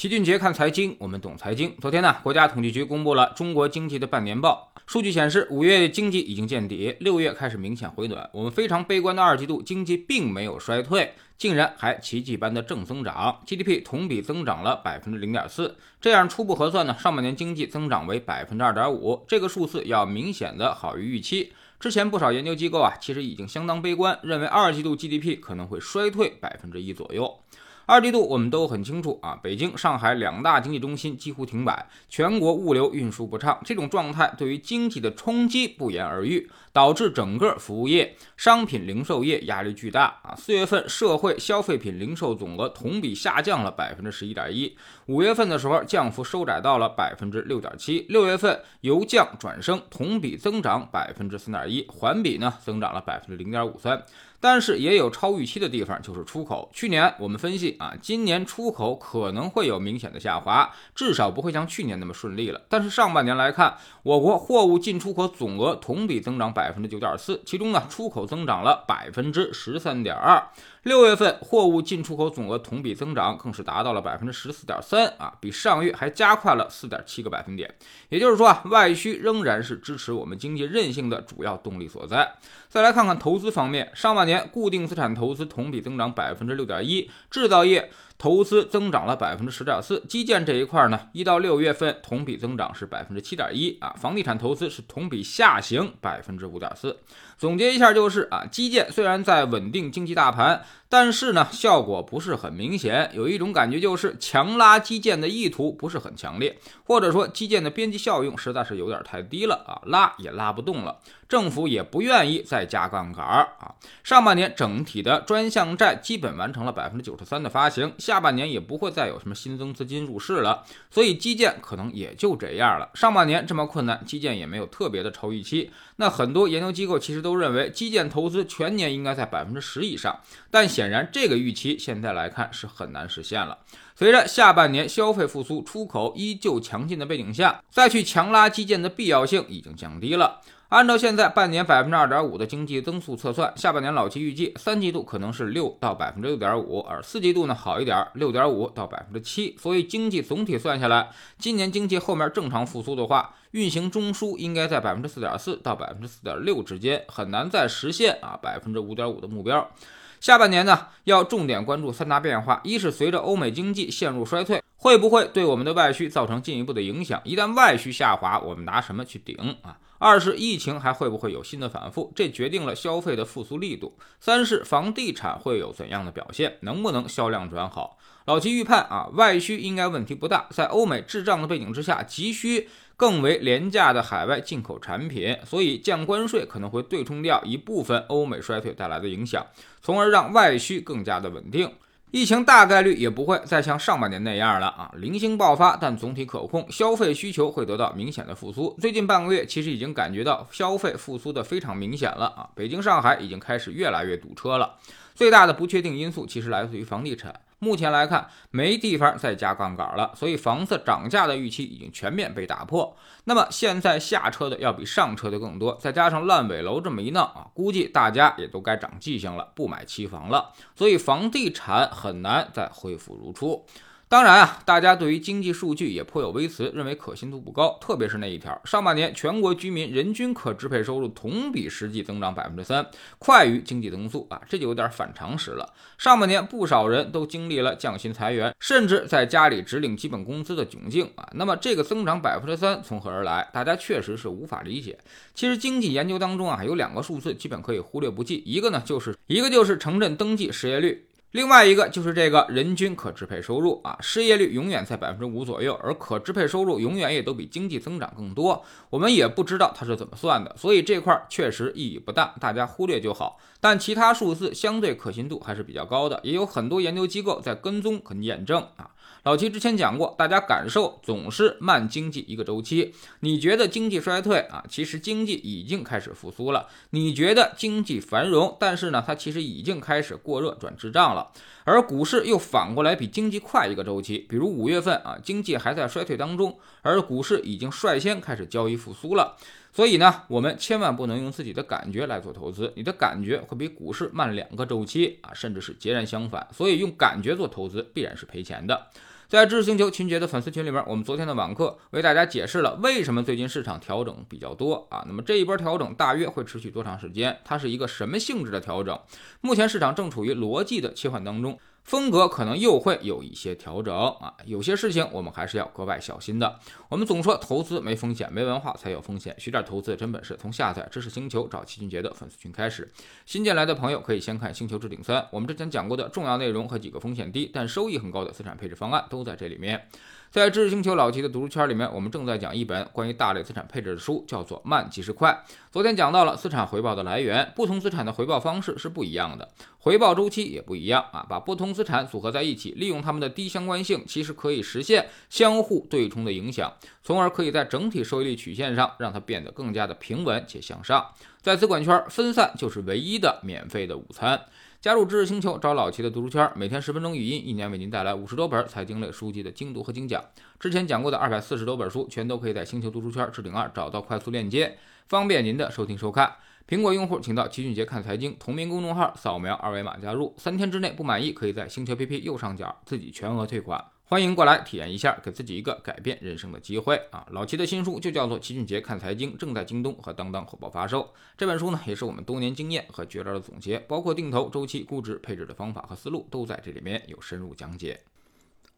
齐俊杰看财经，我们懂财经。昨天呢，国家统计局公布了中国经济的半年报，数据显示，五月经济已经见底，六月开始明显回暖。我们非常悲观的二季度经济并没有衰退，竟然还奇迹般的正增长，GDP 同比增长了百分之零点四。这样初步核算呢，上半年经济增长为百分之二点五，这个数字要明显的好于预期。之前不少研究机构啊，其实已经相当悲观，认为二季度 GDP 可能会衰退百分之一左右。二季度我们都很清楚啊，北京、上海两大经济中心几乎停摆，全国物流运输不畅，这种状态对于经济的冲击不言而喻，导致整个服务业、商品零售业压力巨大啊。四月份社会消费品零售总额同比下降了百分之十一点一，五月份的时候降幅收窄到了百分之六点七，六月份由降转升，同比增长百分之三点一，环比呢增长了百分之零点五三。但是也有超预期的地方，就是出口。去年我们分析啊，今年出口可能会有明显的下滑，至少不会像去年那么顺利了。但是上半年来看，我国货物进出口总额同比增长百分之九点四，其中呢，出口增长了百分之十三点二。六月份货物进出口总额同比增长更是达到了百分之十四点三啊，比上月还加快了四点七个百分点。也就是说啊，外需仍然是支持我们经济韧性的主要动力所在。再来看看投资方面，上半年年固定资产投资同比增长百分之六点一，制造业。投资增长了百分之十点四，基建这一块呢，一到六月份同比增长是百分之七点一啊，房地产投资是同比下行百分之五点四。总结一下就是啊，基建虽然在稳定经济大盘，但是呢效果不是很明显，有一种感觉就是强拉基建的意图不是很强烈，或者说基建的边际效用实在是有点太低了啊，拉也拉不动了，政府也不愿意再加杠杆啊。上半年整体的专项债基本完成了百分之九十三的发行。下半年也不会再有什么新增资金入市了，所以基建可能也就这样了。上半年这么困难，基建也没有特别的超预期。那很多研究机构其实都认为基建投资全年应该在百分之十以上，但显然这个预期现在来看是很难实现了。随着下半年消费复苏、出口依旧强劲的背景下，再去强拉基建的必要性已经降低了。按照现在半年百分之二点五的经济增速测算，下半年老齐预计三季度可能是六到百分之六点五，而四季度呢好一点，六点五到百分之七。所以经济总体算下来，今年经济后面正常复苏的话，运行中枢应该在百分之四点四到百分之四点六之间，很难再实现啊百分之五点五的目标。下半年呢，要重点关注三大变化：一是随着欧美经济陷入衰退，会不会对我们的外需造成进一步的影响？一旦外需下滑，我们拿什么去顶啊？二是疫情还会不会有新的反复，这决定了消费的复苏力度。三是房地产会有怎样的表现，能不能销量转好？老齐预判啊，外需应该问题不大，在欧美滞胀的背景之下，急需更为廉价的海外进口产品，所以降关税可能会对冲掉一部分欧美衰退带来的影响，从而让外需更加的稳定。疫情大概率也不会再像上半年那样了啊，零星爆发，但总体可控，消费需求会得到明显的复苏。最近半个月，其实已经感觉到消费复苏的非常明显了啊，北京、上海已经开始越来越堵车了。最大的不确定因素其实来自于房地产。目前来看，没地方再加杠杆了，所以房子涨价的预期已经全面被打破。那么现在下车的要比上车的更多，再加上烂尾楼这么一闹啊，估计大家也都该长记性了，不买期房了。所以房地产很难再恢复如初。当然啊，大家对于经济数据也颇有微词，认为可信度不高。特别是那一条，上半年全国居民人均可支配收入同比实际增长百分之三，快于经济增速啊，这就有点反常识了。上半年不少人都经历了降薪裁员，甚至在家里只领基本工资的窘境啊。那么这个增长百分之三从何而来？大家确实是无法理解。其实经济研究当中啊，有两个数字基本可以忽略不计，一个呢就是一个就是城镇登记失业率。另外一个就是这个人均可支配收入啊，失业率永远在百分之五左右，而可支配收入永远也都比经济增长更多。我们也不知道它是怎么算的，所以这块确实意义不大，大家忽略就好。但其他数字相对可信度还是比较高的，也有很多研究机构在跟踪和验证啊。老齐之前讲过，大家感受总是慢经济一个周期。你觉得经济衰退啊，其实经济已经开始复苏了。你觉得经济繁荣，但是呢，它其实已经开始过热转滞胀了。而股市又反过来比经济快一个周期，比如五月份啊，经济还在衰退当中，而股市已经率先开始交易复苏了。所以呢，我们千万不能用自己的感觉来做投资，你的感觉会比股市慢两个周期啊，甚至是截然相反。所以用感觉做投资必然是赔钱的。在知识星球秦杰的粉丝群里面，我们昨天的网课为大家解释了为什么最近市场调整比较多啊。那么这一波调整大约会持续多长时间？它是一个什么性质的调整？目前市场正处于逻辑的切换当中。风格可能又会有一些调整啊，有些事情我们还是要格外小心的。我们总说投资没风险，没文化才有风险。学点投资真本事，从下载知识星球找齐俊杰的粉丝群开始。新进来的朋友可以先看《星球置顶三》，我们之前讲过的重要内容和几个风险低但收益很高的资产配置方案都在这里面。在知识星球老齐的读书圈里面，我们正在讲一本关于大类资产配置的书，叫做《慢即是快》。昨天讲到了资产回报的来源，不同资产的回报方式是不一样的，回报周期也不一样啊。把不同资产组合在一起，利用它们的低相关性，其实可以实现相互对冲的影响，从而可以在整体收益率曲线上让它变得更加的平稳且向上。在资管圈，分散就是唯一的免费的午餐。加入知识星球，找老齐的读书圈，每天十分钟语音，一年为您带来五十多本财经类书籍的精读和精讲。之前讲过的二百四十多本书，全都可以在星球读书圈置顶二找到快速链接，方便您的收听收看。苹果用户请到齐俊杰看财经同名公众号，扫描二维码加入，三天之内不满意，可以在星球 PP 右上角自己全额退款。欢迎过来体验一下，给自己一个改变人生的机会啊！老齐的新书就叫做《齐俊杰看财经》，正在京东和当当火爆发售。这本书呢，也是我们多年经验和绝招的总结，包括定投、周期、估值、配置的方法和思路，都在这里面有深入讲解。